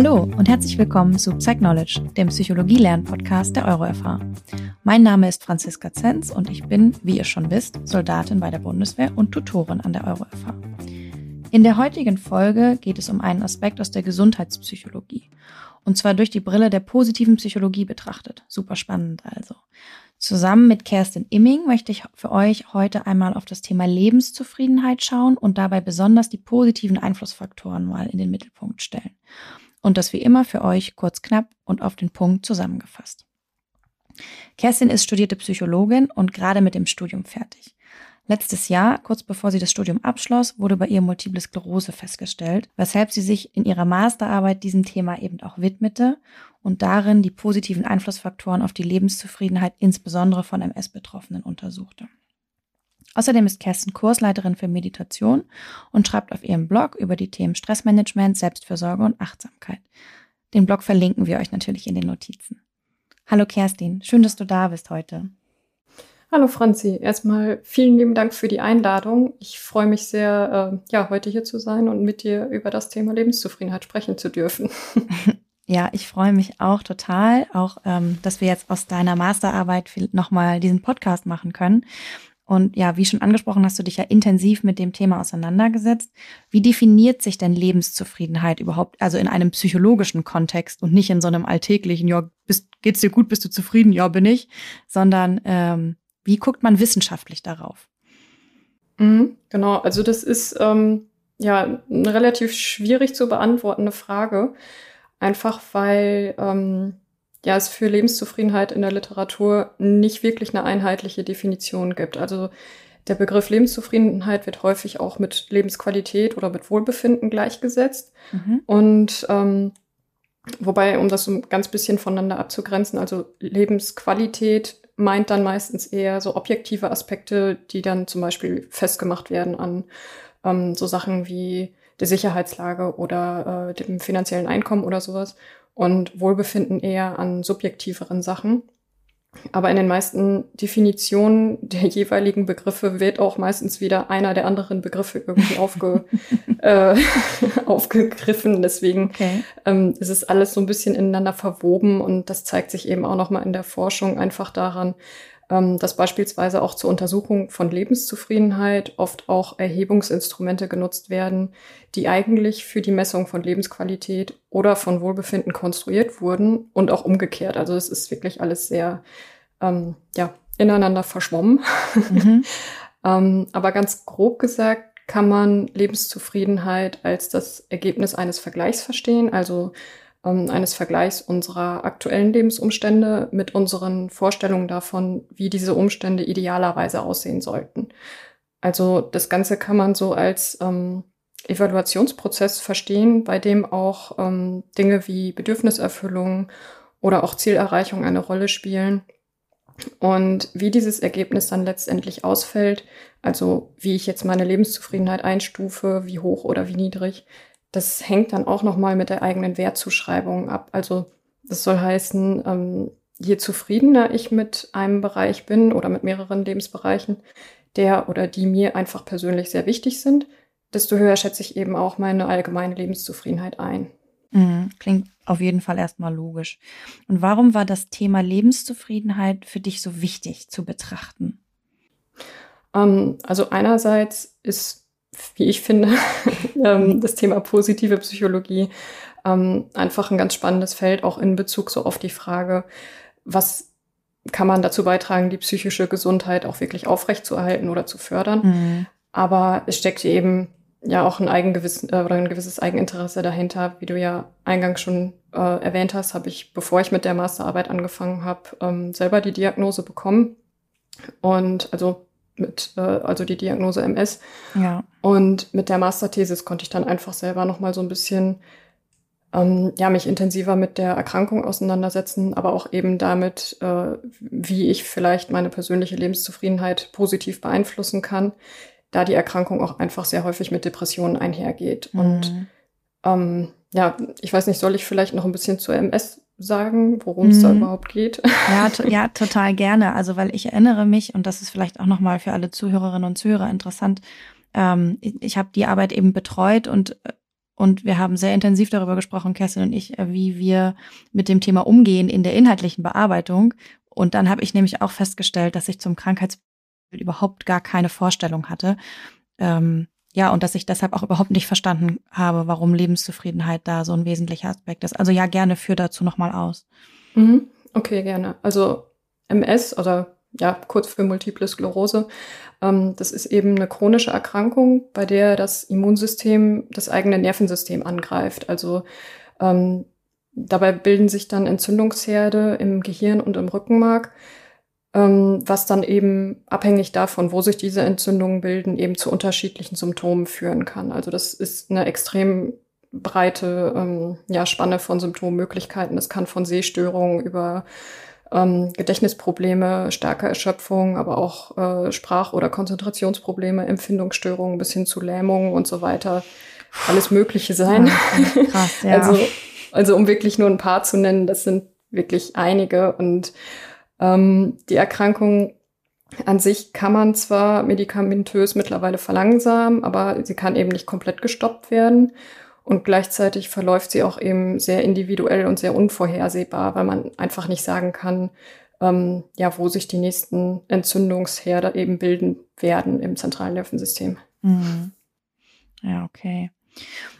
Hallo und herzlich willkommen zu Psychknowledge, dem Psychologie-Lern-Podcast der EuroFH. Mein Name ist Franziska Zenz und ich bin, wie ihr schon wisst, Soldatin bei der Bundeswehr und Tutorin an der EuroFH. In der heutigen Folge geht es um einen Aspekt aus der Gesundheitspsychologie. Und zwar durch die Brille der positiven Psychologie betrachtet. Super spannend also. Zusammen mit Kerstin Imming möchte ich für euch heute einmal auf das Thema Lebenszufriedenheit schauen und dabei besonders die positiven Einflussfaktoren mal in den Mittelpunkt stellen. Und das wie immer für euch kurz knapp und auf den Punkt zusammengefasst. Kerstin ist studierte Psychologin und gerade mit dem Studium fertig. Letztes Jahr, kurz bevor sie das Studium abschloss, wurde bei ihr Multiple Sklerose festgestellt, weshalb sie sich in ihrer Masterarbeit diesem Thema eben auch widmete und darin die positiven Einflussfaktoren auf die Lebenszufriedenheit insbesondere von MS-Betroffenen untersuchte. Außerdem ist Kerstin Kursleiterin für Meditation und schreibt auf ihrem Blog über die Themen Stressmanagement, Selbstfürsorge und Achtsamkeit. Den Blog verlinken wir euch natürlich in den Notizen. Hallo Kerstin, schön, dass du da bist heute. Hallo Franzi, erstmal vielen lieben Dank für die Einladung. Ich freue mich sehr, äh, ja, heute hier zu sein und mit dir über das Thema Lebenszufriedenheit sprechen zu dürfen. Ja, ich freue mich auch total, auch ähm, dass wir jetzt aus deiner Masterarbeit nochmal diesen Podcast machen können. Und ja, wie schon angesprochen, hast du dich ja intensiv mit dem Thema auseinandergesetzt. Wie definiert sich denn Lebenszufriedenheit überhaupt, also in einem psychologischen Kontext und nicht in so einem alltäglichen, ja, bist, geht's dir gut, bist du zufrieden, ja, bin ich, sondern ähm, wie guckt man wissenschaftlich darauf? Mhm, genau, also das ist ähm, ja eine relativ schwierig zu beantwortende Frage, einfach weil ähm, ja es für Lebenszufriedenheit in der Literatur nicht wirklich eine einheitliche Definition gibt. Also der Begriff Lebenszufriedenheit wird häufig auch mit Lebensqualität oder mit Wohlbefinden gleichgesetzt. Mhm. Und ähm, wobei, um das so ein ganz bisschen voneinander abzugrenzen, also Lebensqualität meint dann meistens eher so objektive Aspekte, die dann zum Beispiel festgemacht werden an ähm, so Sachen wie der Sicherheitslage oder äh, dem finanziellen Einkommen oder sowas und Wohlbefinden eher an subjektiveren Sachen. Aber in den meisten Definitionen der jeweiligen Begriffe wird auch meistens wieder einer der anderen Begriffe irgendwie aufge, äh, aufgegriffen. Deswegen okay. ähm, ist es alles so ein bisschen ineinander verwoben und das zeigt sich eben auch nochmal in der Forschung einfach daran, dass beispielsweise auch zur Untersuchung von Lebenszufriedenheit oft auch Erhebungsinstrumente genutzt werden, die eigentlich für die Messung von Lebensqualität oder von Wohlbefinden konstruiert wurden und auch umgekehrt. Also es ist wirklich alles sehr ähm, ja, ineinander verschwommen. Mhm. ähm, aber ganz grob gesagt kann man Lebenszufriedenheit als das Ergebnis eines Vergleichs verstehen. Also ähm, eines Vergleichs unserer aktuellen Lebensumstände mit unseren Vorstellungen davon, wie diese Umstände idealerweise aussehen sollten. Also das Ganze kann man so als ähm, Evaluationsprozess verstehen, bei dem auch ähm, Dinge wie Bedürfniserfüllung oder auch Zielerreichung eine Rolle spielen. Und wie dieses Ergebnis dann letztendlich ausfällt, also wie ich jetzt meine Lebenszufriedenheit einstufe, wie hoch oder wie niedrig, das hängt dann auch nochmal mit der eigenen Wertzuschreibung ab. Also das soll heißen, ähm, je zufriedener ich mit einem Bereich bin oder mit mehreren Lebensbereichen, der oder die mir einfach persönlich sehr wichtig sind, desto höher schätze ich eben auch meine allgemeine Lebenszufriedenheit ein. Mhm, klingt auf jeden Fall erstmal logisch. Und warum war das Thema Lebenszufriedenheit für dich so wichtig zu betrachten? Ähm, also einerseits ist wie ich finde, ähm, das Thema positive Psychologie ähm, einfach ein ganz spannendes Feld, auch in Bezug so auf die Frage, was kann man dazu beitragen, die psychische Gesundheit auch wirklich aufrechtzuerhalten oder zu fördern. Mhm. Aber es steckt eben ja auch ein Eigengewiss äh, oder ein gewisses Eigeninteresse dahinter. Wie du ja eingangs schon äh, erwähnt hast, habe ich, bevor ich mit der Masterarbeit angefangen habe, ähm, selber die Diagnose bekommen. Und also mit, äh, also die Diagnose MS. Ja. Und mit der Masterthesis konnte ich dann einfach selber nochmal so ein bisschen, ähm, ja, mich intensiver mit der Erkrankung auseinandersetzen, aber auch eben damit, äh, wie ich vielleicht meine persönliche Lebenszufriedenheit positiv beeinflussen kann, da die Erkrankung auch einfach sehr häufig mit Depressionen einhergeht. Mhm. Und ähm, ja, ich weiß nicht, soll ich vielleicht noch ein bisschen zur MS sagen, worum es mhm. da überhaupt geht? Ja, to ja, total gerne. Also, weil ich erinnere mich, und das ist vielleicht auch nochmal für alle Zuhörerinnen und Zuhörer interessant, ähm, ich, ich habe die Arbeit eben betreut und und wir haben sehr intensiv darüber gesprochen, Kerstin und ich, äh, wie wir mit dem Thema umgehen in der inhaltlichen Bearbeitung. Und dann habe ich nämlich auch festgestellt, dass ich zum Krankheitsbild überhaupt gar keine Vorstellung hatte. Ähm, ja, und dass ich deshalb auch überhaupt nicht verstanden habe, warum Lebenszufriedenheit da so ein wesentlicher Aspekt ist. Also ja, gerne führ dazu nochmal aus. Mhm. Okay, gerne. Also MS oder ja, kurz für Multiple Sklerose, ähm, das ist eben eine chronische Erkrankung, bei der das Immunsystem das eigene Nervensystem angreift. Also ähm, dabei bilden sich dann Entzündungsherde im Gehirn und im Rückenmark, was dann eben abhängig davon, wo sich diese Entzündungen bilden, eben zu unterschiedlichen Symptomen führen kann. Also das ist eine extrem breite ähm, ja, Spanne von Symptommöglichkeiten. Es kann von Sehstörungen über ähm, Gedächtnisprobleme, starke Erschöpfung, aber auch äh, Sprach- oder Konzentrationsprobleme, Empfindungsstörungen bis hin zu Lähmungen und so weiter. Alles Mögliche sein. Ja, krass, ja. also, also um wirklich nur ein paar zu nennen, das sind wirklich einige. Und ähm, die Erkrankung an sich kann man zwar medikamentös mittlerweile verlangsamen, aber sie kann eben nicht komplett gestoppt werden. Und gleichzeitig verläuft sie auch eben sehr individuell und sehr unvorhersehbar, weil man einfach nicht sagen kann, ähm, ja, wo sich die nächsten Entzündungsherde eben bilden werden im zentralen Nervensystem. Mhm. Ja, okay.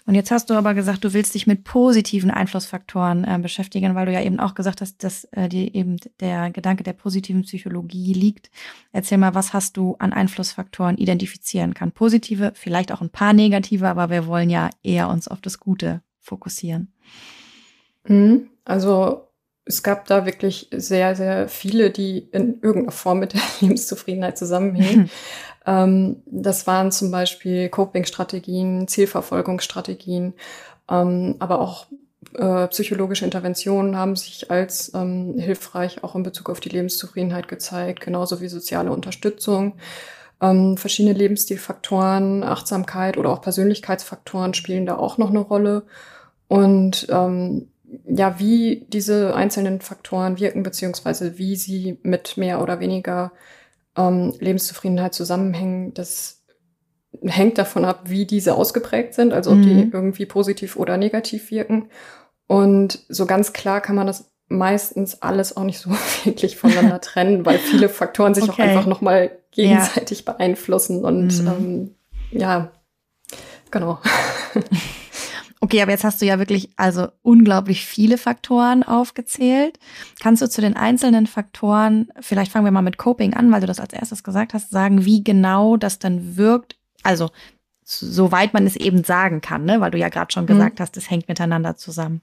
Und jetzt hast du aber gesagt, du willst dich mit positiven Einflussfaktoren äh, beschäftigen, weil du ja eben auch gesagt hast, dass äh, dir eben der Gedanke der positiven Psychologie liegt. Erzähl mal, was hast du an Einflussfaktoren identifizieren kann? Positive, vielleicht auch ein paar negative, aber wir wollen ja eher uns auf das Gute fokussieren. Mhm. Also es gab da wirklich sehr, sehr viele, die in irgendeiner Form mit der Lebenszufriedenheit zusammenhängen. Ähm, das waren zum Beispiel Coping-Strategien, Zielverfolgungsstrategien, ähm, aber auch äh, psychologische Interventionen haben sich als ähm, hilfreich auch in Bezug auf die Lebenszufriedenheit gezeigt, genauso wie soziale Unterstützung. Ähm, verschiedene Lebensstilfaktoren, Achtsamkeit oder auch Persönlichkeitsfaktoren spielen da auch noch eine Rolle. Und ähm, ja, wie diese einzelnen Faktoren wirken, beziehungsweise wie sie mit mehr oder weniger ähm, Lebenszufriedenheit zusammenhängen, das hängt davon ab, wie diese ausgeprägt sind, also ob mhm. die irgendwie positiv oder negativ wirken. Und so ganz klar kann man das meistens alles auch nicht so wirklich voneinander trennen, weil viele Faktoren sich okay. auch einfach nochmal gegenseitig ja. beeinflussen und mhm. ähm, ja, genau. Okay, aber jetzt hast du ja wirklich also unglaublich viele Faktoren aufgezählt. Kannst du zu den einzelnen Faktoren, vielleicht fangen wir mal mit Coping an, weil du das als erstes gesagt hast, sagen, wie genau das dann wirkt? Also, soweit man es eben sagen kann, ne? weil du ja gerade schon mhm. gesagt hast, es hängt miteinander zusammen.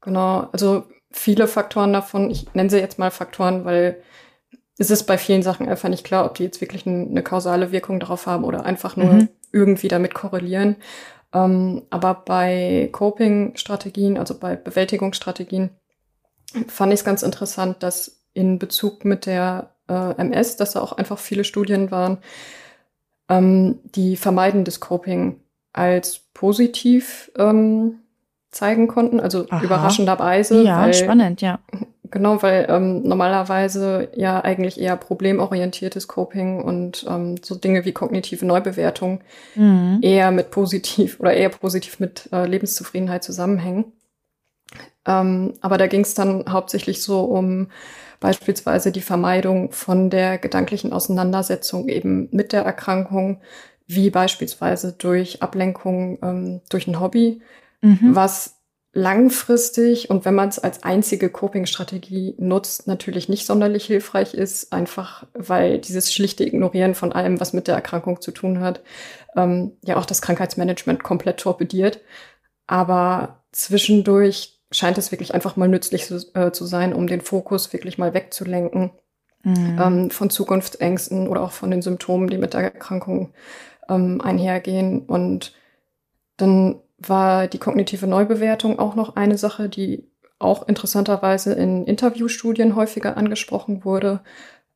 Genau, also viele Faktoren davon, ich nenne sie jetzt mal Faktoren, weil es ist bei vielen Sachen einfach nicht klar, ob die jetzt wirklich eine kausale Wirkung darauf haben oder einfach nur mhm. irgendwie damit korrelieren. Ähm, aber bei Coping-Strategien, also bei Bewältigungsstrategien, fand ich es ganz interessant, dass in Bezug mit der äh, MS, dass da auch einfach viele Studien waren, ähm, die vermeidendes Coping als positiv ähm, zeigen konnten, also Aha. überraschenderweise. Ja, weil, spannend, ja. Genau, weil ähm, normalerweise ja eigentlich eher problemorientiertes Coping und ähm, so Dinge wie kognitive Neubewertung mhm. eher mit positiv oder eher positiv mit äh, Lebenszufriedenheit zusammenhängen. Ähm, aber da ging es dann hauptsächlich so um beispielsweise die Vermeidung von der gedanklichen Auseinandersetzung eben mit der Erkrankung, wie beispielsweise durch Ablenkung ähm, durch ein Hobby, mhm. was langfristig und wenn man es als einzige Coping-Strategie nutzt, natürlich nicht sonderlich hilfreich ist, einfach weil dieses schlichte Ignorieren von allem, was mit der Erkrankung zu tun hat, ähm, ja auch das Krankheitsmanagement komplett torpediert. Aber zwischendurch scheint es wirklich einfach mal nützlich zu, äh, zu sein, um den Fokus wirklich mal wegzulenken mhm. ähm, von Zukunftsängsten oder auch von den Symptomen, die mit der Erkrankung ähm, einhergehen. Und dann war die kognitive Neubewertung auch noch eine Sache, die auch interessanterweise in Interviewstudien häufiger angesprochen wurde.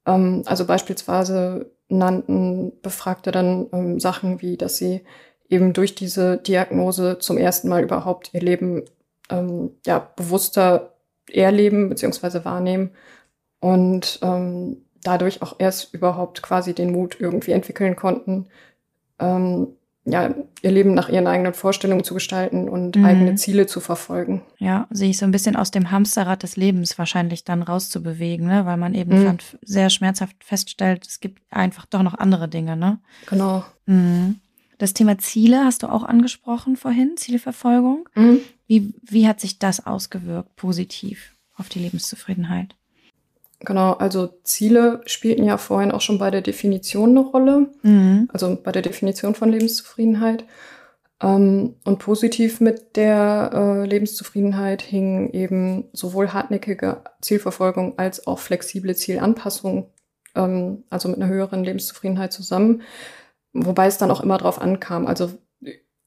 Ähm, also beispielsweise nannten Befragte dann ähm, Sachen wie, dass sie eben durch diese Diagnose zum ersten Mal überhaupt ihr Leben ähm, ja, bewusster erleben bzw. wahrnehmen und dadurch auch erst überhaupt quasi den Mut irgendwie entwickeln konnten, ja, ihr Leben nach ihren eigenen Vorstellungen zu gestalten und mhm. eigene Ziele zu verfolgen. Ja, sich so ein bisschen aus dem Hamsterrad des Lebens wahrscheinlich dann rauszubewegen, ne? weil man eben mhm. sehr schmerzhaft feststellt, es gibt einfach doch noch andere Dinge, ne? Genau. Mhm. Das Thema Ziele hast du auch angesprochen vorhin, Zielverfolgung. Mhm. Wie, wie hat sich das ausgewirkt, positiv auf die Lebenszufriedenheit? Genau, also Ziele spielten ja vorhin auch schon bei der Definition eine Rolle, mhm. also bei der Definition von Lebenszufriedenheit. Ähm, und positiv mit der äh, Lebenszufriedenheit hingen eben sowohl hartnäckige Zielverfolgung als auch flexible Zielanpassung, ähm, also mit einer höheren Lebenszufriedenheit zusammen. Wobei es dann auch immer darauf ankam, also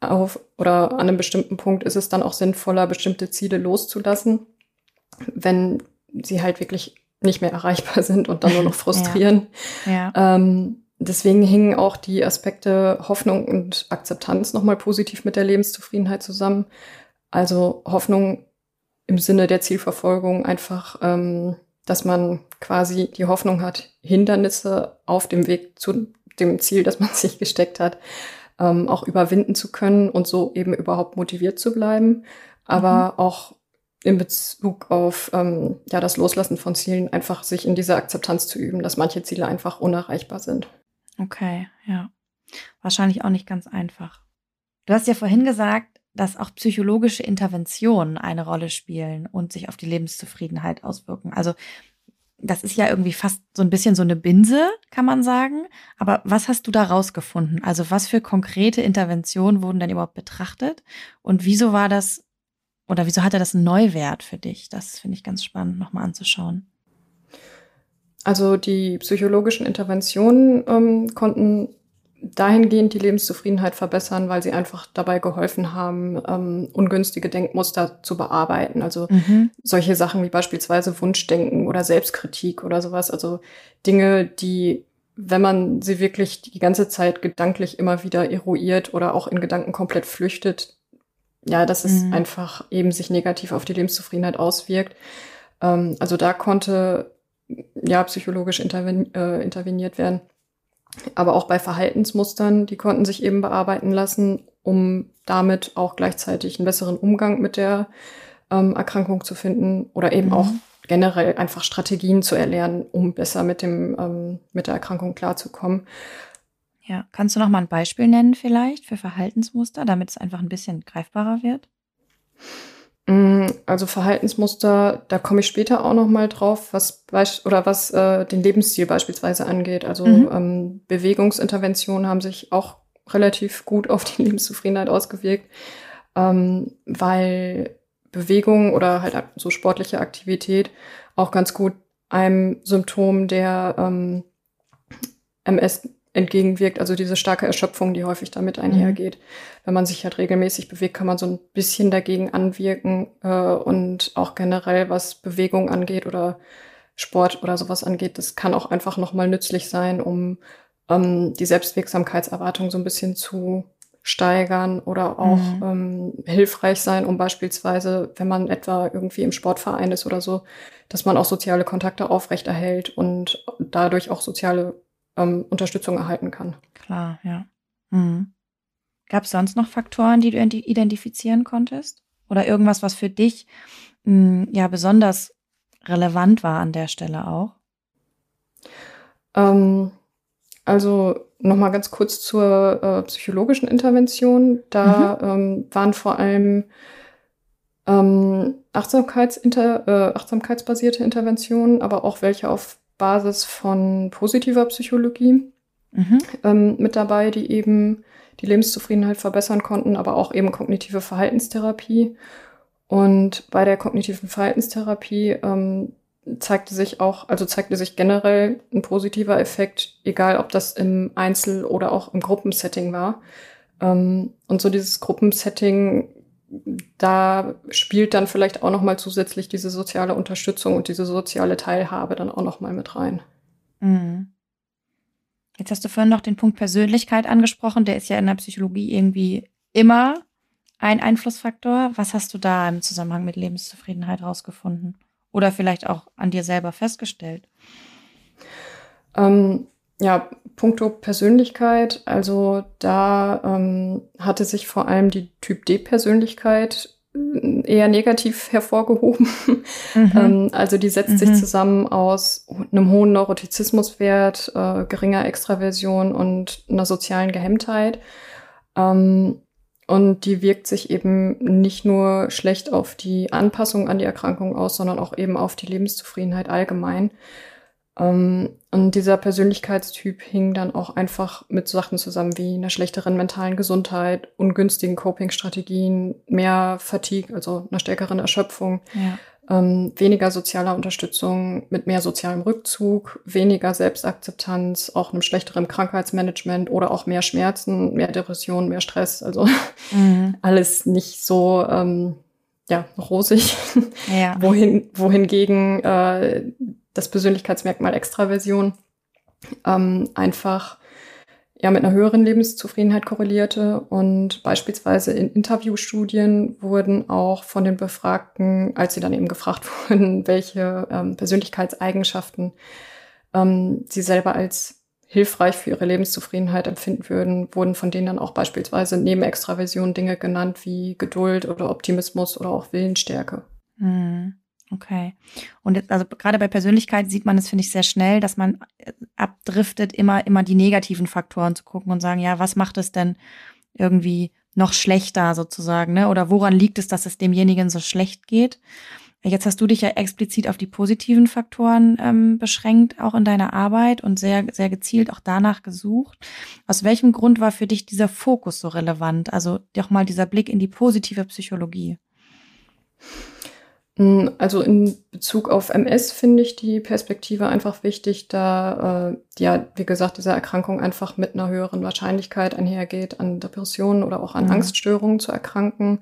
auf oder an einem bestimmten Punkt ist es dann auch sinnvoller, bestimmte Ziele loszulassen, wenn sie halt wirklich nicht mehr erreichbar sind und dann nur noch frustrieren. Ja. Ja. Ähm, deswegen hingen auch die Aspekte Hoffnung und Akzeptanz nochmal positiv mit der Lebenszufriedenheit zusammen. Also Hoffnung im Sinne der Zielverfolgung einfach, ähm, dass man quasi die Hoffnung hat, Hindernisse auf dem Weg zu dem Ziel, das man sich gesteckt hat, ähm, auch überwinden zu können und so eben überhaupt motiviert zu bleiben. Aber mhm. auch in Bezug auf ähm, ja, das Loslassen von Zielen einfach sich in dieser Akzeptanz zu üben, dass manche Ziele einfach unerreichbar sind. Okay, ja. Wahrscheinlich auch nicht ganz einfach. Du hast ja vorhin gesagt, dass auch psychologische Interventionen eine Rolle spielen und sich auf die Lebenszufriedenheit auswirken. Also das ist ja irgendwie fast so ein bisschen so eine Binse, kann man sagen. Aber was hast du da rausgefunden? Also was für konkrete Interventionen wurden denn überhaupt betrachtet? Und wieso war das oder wieso hatte das einen Neuwert für dich? Das finde ich ganz spannend, nochmal anzuschauen. Also die psychologischen Interventionen ähm, konnten dahingehend die Lebenszufriedenheit verbessern, weil sie einfach dabei geholfen haben, ähm, ungünstige Denkmuster zu bearbeiten. Also mhm. solche Sachen wie beispielsweise Wunschdenken oder Selbstkritik oder sowas. Also Dinge, die, wenn man sie wirklich die ganze Zeit gedanklich immer wieder eruiert oder auch in Gedanken komplett flüchtet, ja, dass es mhm. einfach eben sich negativ auf die Lebenszufriedenheit auswirkt. Ähm, also da konnte ja psychologisch interven äh, interveniert werden. Aber auch bei Verhaltensmustern, die konnten sich eben bearbeiten lassen, um damit auch gleichzeitig einen besseren Umgang mit der ähm, Erkrankung zu finden oder eben mhm. auch generell einfach Strategien zu erlernen, um besser mit dem ähm, mit der Erkrankung klarzukommen. Ja, kannst du noch mal ein Beispiel nennen vielleicht für Verhaltensmuster, damit es einfach ein bisschen greifbarer wird? Mm, also Verhaltensmuster, da komme ich später auch noch mal drauf, was oder was äh, den Lebensstil beispielsweise angeht. Also mhm. ähm, Bewegungsinterventionen haben sich auch relativ gut auf die Lebenszufriedenheit ausgewirkt, ähm, weil Bewegung oder halt so sportliche Aktivität auch ganz gut einem Symptom der ähm, MS entgegenwirkt, also diese starke Erschöpfung, die häufig damit einhergeht. Mhm. Wenn man sich halt regelmäßig bewegt, kann man so ein bisschen dagegen anwirken äh, und auch generell, was Bewegung angeht oder Sport oder sowas angeht, das kann auch einfach nochmal nützlich sein, um ähm, die Selbstwirksamkeitserwartung so ein bisschen zu steigern oder auch mhm. ähm, hilfreich sein, um beispielsweise, wenn man etwa irgendwie im Sportverein ist oder so, dass man auch soziale Kontakte aufrechterhält und dadurch auch soziale ähm, Unterstützung erhalten kann. Klar, ja. Mhm. Gab es sonst noch Faktoren, die du identifizieren konntest? Oder irgendwas, was für dich mh, ja besonders relevant war an der Stelle auch? Ähm, also nochmal ganz kurz zur äh, psychologischen Intervention. Da mhm. ähm, waren vor allem ähm, Achtsamkeitsinter, äh, achtsamkeitsbasierte Interventionen, aber auch welche auf Basis von positiver Psychologie mhm. ähm, mit dabei, die eben die Lebenszufriedenheit verbessern konnten, aber auch eben kognitive Verhaltenstherapie. Und bei der kognitiven Verhaltenstherapie ähm, zeigte sich auch, also zeigte sich generell ein positiver Effekt, egal ob das im Einzel- oder auch im Gruppensetting war. Ähm, und so dieses Gruppensetting da spielt dann vielleicht auch noch mal zusätzlich diese soziale Unterstützung und diese soziale Teilhabe dann auch noch mal mit rein. Mhm. Jetzt hast du vorhin noch den Punkt Persönlichkeit angesprochen. Der ist ja in der Psychologie irgendwie immer ein Einflussfaktor. Was hast du da im Zusammenhang mit Lebenszufriedenheit rausgefunden? Oder vielleicht auch an dir selber festgestellt? Ähm, ja, puncto Persönlichkeit, also da ähm, hatte sich vor allem die Typ D-Persönlichkeit äh, eher negativ hervorgehoben. Mhm. ähm, also die setzt mhm. sich zusammen aus einem hohen Neurotizismuswert, äh, geringer Extraversion und einer sozialen Gehemmtheit. Ähm, und die wirkt sich eben nicht nur schlecht auf die Anpassung an die Erkrankung aus, sondern auch eben auf die Lebenszufriedenheit allgemein. Ähm, und dieser Persönlichkeitstyp hing dann auch einfach mit Sachen zusammen wie einer schlechteren mentalen Gesundheit, ungünstigen Coping-Strategien, mehr Fatigue, also einer stärkeren Erschöpfung, ja. ähm, weniger sozialer Unterstützung mit mehr sozialem Rückzug, weniger Selbstakzeptanz, auch einem schlechteren Krankheitsmanagement oder auch mehr Schmerzen, mehr Depression, mehr Stress. Also mhm. alles nicht so ähm, ja, rosig. Ja. Wohin, wohingegen äh, das Persönlichkeitsmerkmal Extraversion ähm, einfach ja mit einer höheren Lebenszufriedenheit korrelierte und beispielsweise in Interviewstudien wurden auch von den Befragten, als sie dann eben gefragt wurden, welche ähm, Persönlichkeitseigenschaften ähm, sie selber als hilfreich für ihre Lebenszufriedenheit empfinden würden, wurden von denen dann auch beispielsweise neben Extraversion Dinge genannt wie Geduld oder Optimismus oder auch Willensstärke. Mhm. Okay. Und also gerade bei Persönlichkeit sieht man es, finde ich, sehr schnell, dass man äh, abdriftet, immer, immer die negativen Faktoren zu gucken und sagen, ja, was macht es denn irgendwie noch schlechter sozusagen, ne? Oder woran liegt es, dass es demjenigen so schlecht geht? Jetzt hast du dich ja explizit auf die positiven Faktoren ähm, beschränkt, auch in deiner Arbeit und sehr, sehr gezielt auch danach gesucht. Aus welchem Grund war für dich dieser Fokus so relevant? Also doch mal dieser Blick in die positive Psychologie. Mm, also in Bezug auf MS finde ich die Perspektive einfach wichtig, da äh, ja, wie gesagt, diese Erkrankung einfach mit einer höheren Wahrscheinlichkeit einhergeht, an Depressionen oder auch an mhm. Angststörungen zu erkranken.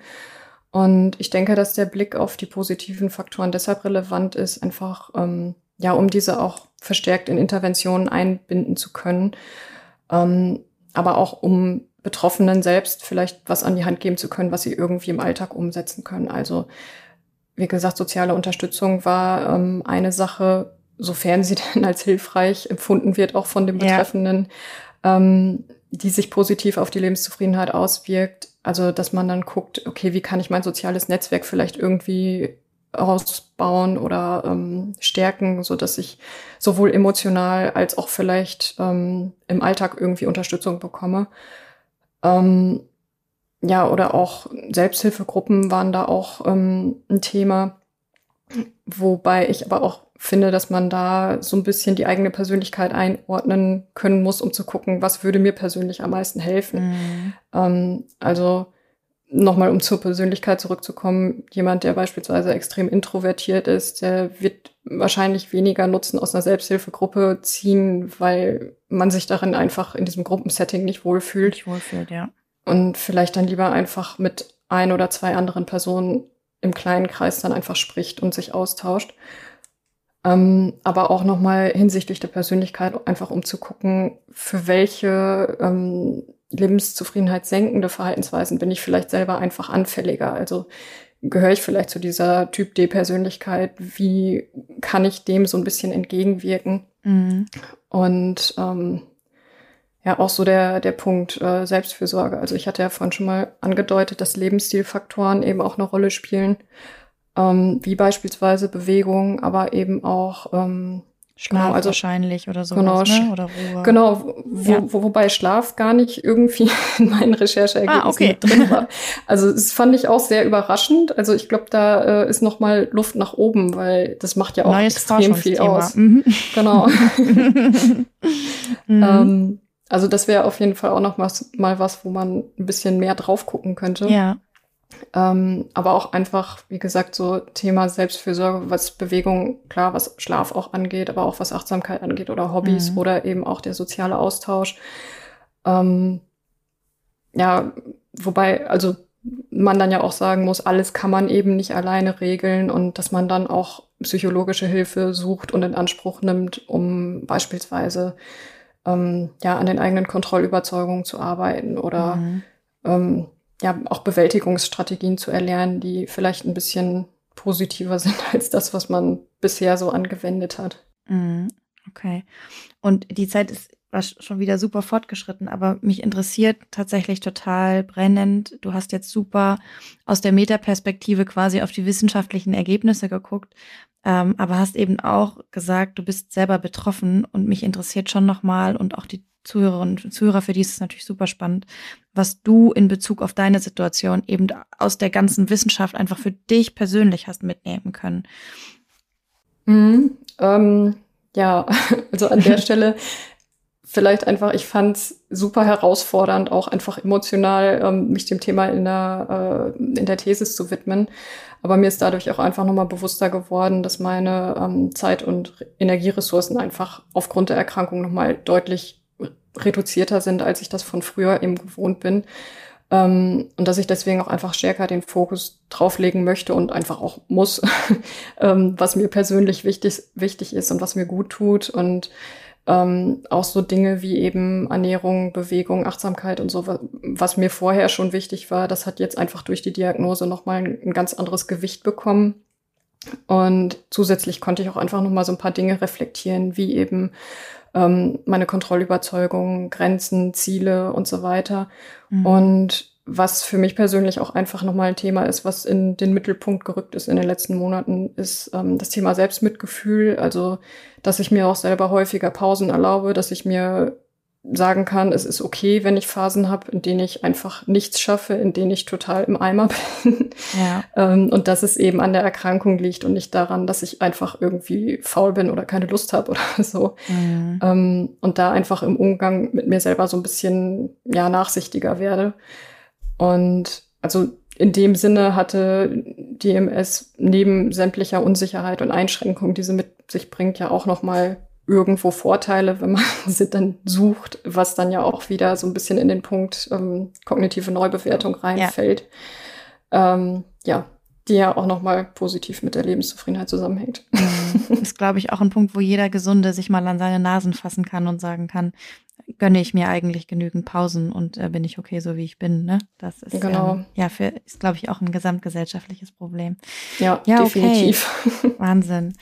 Und ich denke, dass der Blick auf die positiven Faktoren deshalb relevant ist, einfach ähm, ja, um diese auch verstärkt in Interventionen einbinden zu können, ähm, aber auch um Betroffenen selbst vielleicht was an die Hand geben zu können, was sie irgendwie im Alltag umsetzen können. Also wie gesagt, soziale Unterstützung war ähm, eine Sache, sofern sie denn als hilfreich empfunden wird, auch von dem Betreffenden, ja. ähm, die sich positiv auf die Lebenszufriedenheit auswirkt. Also, dass man dann guckt, okay, wie kann ich mein soziales Netzwerk vielleicht irgendwie ausbauen oder ähm, stärken, so dass ich sowohl emotional als auch vielleicht ähm, im Alltag irgendwie Unterstützung bekomme. Ähm, ja, oder auch Selbsthilfegruppen waren da auch ähm, ein Thema. Wobei ich aber auch finde, dass man da so ein bisschen die eigene Persönlichkeit einordnen können muss, um zu gucken, was würde mir persönlich am meisten helfen. Mhm. Ähm, also nochmal, um zur Persönlichkeit zurückzukommen, jemand, der beispielsweise extrem introvertiert ist, der wird wahrscheinlich weniger Nutzen aus einer Selbsthilfegruppe ziehen, weil man sich darin einfach in diesem Gruppensetting nicht wohlfühlt. Nicht wohlfühlt, ja und vielleicht dann lieber einfach mit ein oder zwei anderen Personen im kleinen Kreis dann einfach spricht und sich austauscht. Ähm, aber auch nochmal hinsichtlich der Persönlichkeit einfach um zu gucken, für welche ähm, Lebenszufriedenheit senkende Verhaltensweisen bin ich vielleicht selber einfach anfälliger. Also gehöre ich vielleicht zu dieser Typ D-Persönlichkeit? Wie kann ich dem so ein bisschen entgegenwirken? Mhm. Und ähm, ja auch so der, der Punkt äh, Selbstfürsorge. Also ich hatte ja vorhin schon mal angedeutet, dass Lebensstilfaktoren eben auch eine Rolle spielen, ähm, wie beispielsweise Bewegung, aber eben auch ähm, Schlaf genau, also, wahrscheinlich oder so. Genau, ne? oder Ruhe. Genau, wo, ja. wo, wobei Schlaf gar nicht irgendwie in meinen Rechercheergebnissen ah, okay. drin war. Also das fand ich auch sehr überraschend. Also ich glaube, da äh, ist noch mal Luft nach oben, weil das macht ja auch Neues extrem viel aus. Mhm. Genau. mhm. ähm, also das wäre auf jeden Fall auch noch was, mal was, wo man ein bisschen mehr drauf gucken könnte. Ja. Ähm, aber auch einfach, wie gesagt, so Thema Selbstfürsorge, was Bewegung, klar, was Schlaf auch angeht, aber auch was Achtsamkeit angeht oder Hobbys mhm. oder eben auch der soziale Austausch. Ähm, ja, wobei, also man dann ja auch sagen muss, alles kann man eben nicht alleine regeln und dass man dann auch psychologische Hilfe sucht und in Anspruch nimmt, um beispielsweise ähm, ja, an den eigenen Kontrollüberzeugungen zu arbeiten oder mhm. ähm, ja, auch Bewältigungsstrategien zu erlernen, die vielleicht ein bisschen positiver sind als das, was man bisher so angewendet hat. Mhm. Okay. Und die Zeit ist schon wieder super fortgeschritten, aber mich interessiert tatsächlich total brennend. Du hast jetzt super aus der Metaperspektive quasi auf die wissenschaftlichen Ergebnisse geguckt, ähm, aber hast eben auch gesagt, du bist selber betroffen und mich interessiert schon nochmal und auch die Zuhörerinnen und Zuhörer, für die ist es natürlich super spannend, was du in Bezug auf deine Situation eben aus der ganzen Wissenschaft einfach für dich persönlich hast mitnehmen können. Mhm, ähm, ja, also an der Stelle vielleicht einfach, ich fand es super herausfordernd, auch einfach emotional ähm, mich dem Thema in der, äh, in der Thesis zu widmen. Aber mir ist dadurch auch einfach nochmal bewusster geworden, dass meine ähm, Zeit- und Energieressourcen einfach aufgrund der Erkrankung nochmal deutlich reduzierter sind, als ich das von früher eben gewohnt bin. Ähm, und dass ich deswegen auch einfach stärker den Fokus drauflegen möchte und einfach auch muss, ähm, was mir persönlich wichtig, wichtig ist und was mir gut tut. Und ähm, auch so Dinge wie eben Ernährung, Bewegung, Achtsamkeit und so, was mir vorher schon wichtig war, das hat jetzt einfach durch die Diagnose nochmal ein, ein ganz anderes Gewicht bekommen. Und zusätzlich konnte ich auch einfach nochmal so ein paar Dinge reflektieren, wie eben ähm, meine Kontrollüberzeugung, Grenzen, Ziele und so weiter. Mhm. Und was für mich persönlich auch einfach nochmal ein Thema ist, was in den Mittelpunkt gerückt ist in den letzten Monaten, ist ähm, das Thema Selbstmitgefühl. Also, dass ich mir auch selber häufiger Pausen erlaube, dass ich mir sagen kann, es ist okay, wenn ich Phasen habe, in denen ich einfach nichts schaffe, in denen ich total im Eimer bin. Ja. ähm, und dass es eben an der Erkrankung liegt und nicht daran, dass ich einfach irgendwie faul bin oder keine Lust habe oder so. Mhm. Ähm, und da einfach im Umgang mit mir selber so ein bisschen ja nachsichtiger werde. Und also in dem Sinne hatte DMS neben sämtlicher Unsicherheit und Einschränkung, die sie mit sich bringt, ja auch noch mal irgendwo Vorteile, wenn man sie dann sucht, was dann ja auch wieder so ein bisschen in den Punkt ähm, kognitive Neubewertung reinfällt. Ja, ähm, ja die ja auch nochmal positiv mit der Lebenszufriedenheit zusammenhängt. Das ist, glaube ich, auch ein Punkt, wo jeder Gesunde sich mal an seine Nasen fassen kann und sagen kann, gönne ich mir eigentlich genügend Pausen und äh, bin ich okay, so wie ich bin. Ne? Das ist genau. ähm, ja für ist glaube ich auch ein gesamtgesellschaftliches Problem. Ja, ja definitiv. Okay. Wahnsinn.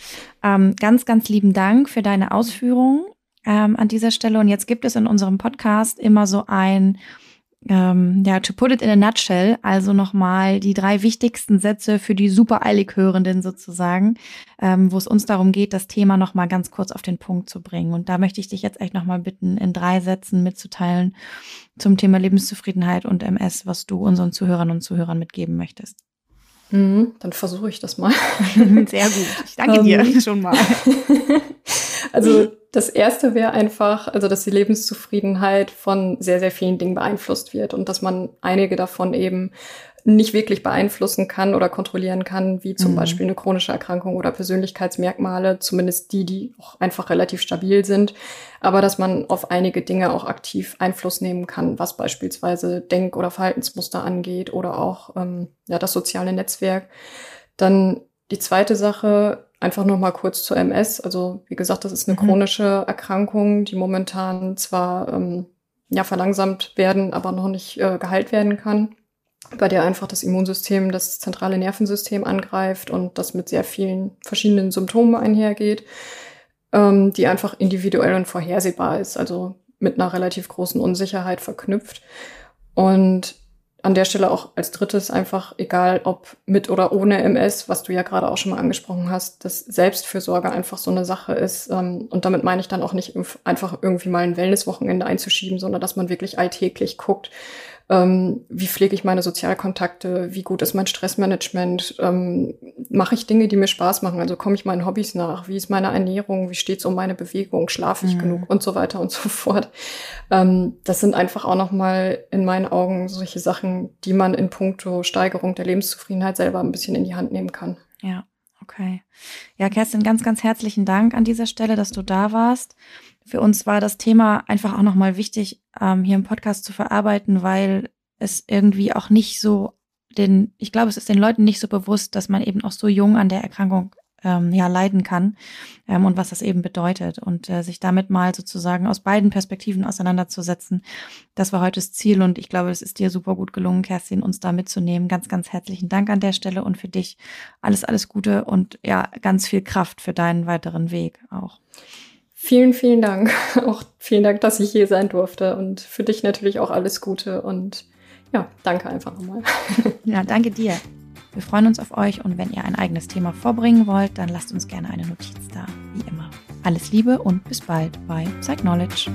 Ähm, ganz, ganz lieben Dank für deine Ausführungen ähm, an dieser Stelle. Und jetzt gibt es in unserem Podcast immer so ein ähm, ja, to put it in a nutshell, also nochmal die drei wichtigsten Sätze für die super eilig Hörenden sozusagen, ähm, wo es uns darum geht, das Thema nochmal ganz kurz auf den Punkt zu bringen. Und da möchte ich dich jetzt echt nochmal bitten, in drei Sätzen mitzuteilen zum Thema Lebenszufriedenheit und MS, was du unseren Zuhörern und Zuhörern mitgeben möchtest. Mhm, dann versuche ich das mal. Sehr gut. Ich danke um, dir ähm. schon mal. Also das erste wäre einfach, also dass die Lebenszufriedenheit von sehr, sehr vielen Dingen beeinflusst wird und dass man einige davon eben nicht wirklich beeinflussen kann oder kontrollieren kann, wie zum mhm. Beispiel eine chronische Erkrankung oder Persönlichkeitsmerkmale, zumindest die, die auch einfach relativ stabil sind, aber dass man auf einige Dinge auch aktiv Einfluss nehmen kann, was beispielsweise Denk- oder Verhaltensmuster angeht oder auch ähm, ja, das soziale Netzwerk. Dann die zweite Sache Einfach noch mal kurz zur MS. Also wie gesagt, das ist eine mhm. chronische Erkrankung, die momentan zwar ähm, ja verlangsamt werden, aber noch nicht äh, geheilt werden kann, bei der einfach das Immunsystem das zentrale Nervensystem angreift und das mit sehr vielen verschiedenen Symptomen einhergeht, ähm, die einfach individuell und vorhersehbar ist, also mit einer relativ großen Unsicherheit verknüpft. Und an der Stelle auch als drittes einfach, egal ob mit oder ohne MS, was du ja gerade auch schon mal angesprochen hast, dass Selbstfürsorge einfach so eine Sache ist. Ähm, und damit meine ich dann auch nicht einfach irgendwie mal ein Wellnesswochenende einzuschieben, sondern dass man wirklich alltäglich guckt, ähm, wie pflege ich meine Sozialkontakte, wie gut ist mein Stressmanagement, ähm, mache ich Dinge, die mir Spaß machen, also komme ich meinen Hobbys nach, wie ist meine Ernährung, wie steht es um meine Bewegung, schlafe ich mhm. genug und so weiter und so fort. Ähm, das sind einfach auch nochmal in meinen Augen solche Sachen, die man in puncto Steigerung der Lebenszufriedenheit selber ein bisschen in die Hand nehmen kann. Ja, okay. Ja, Kerstin, ganz, ganz herzlichen Dank an dieser Stelle, dass du da warst für uns war das Thema einfach auch nochmal wichtig, ähm, hier im Podcast zu verarbeiten, weil es irgendwie auch nicht so den, ich glaube, es ist den Leuten nicht so bewusst, dass man eben auch so jung an der Erkrankung ähm, ja leiden kann ähm, und was das eben bedeutet und äh, sich damit mal sozusagen aus beiden Perspektiven auseinanderzusetzen. Das war heute das Ziel und ich glaube, es ist dir super gut gelungen, Kerstin, uns da mitzunehmen. Ganz, ganz herzlichen Dank an der Stelle und für dich alles, alles Gute und ja, ganz viel Kraft für deinen weiteren Weg auch. Vielen, vielen Dank. Auch vielen Dank, dass ich hier sein durfte und für dich natürlich auch alles Gute und ja, danke einfach nochmal. Ja, danke dir. Wir freuen uns auf euch und wenn ihr ein eigenes Thema vorbringen wollt, dann lasst uns gerne eine Notiz da, wie immer. Alles Liebe und bis bald bei Psych Knowledge.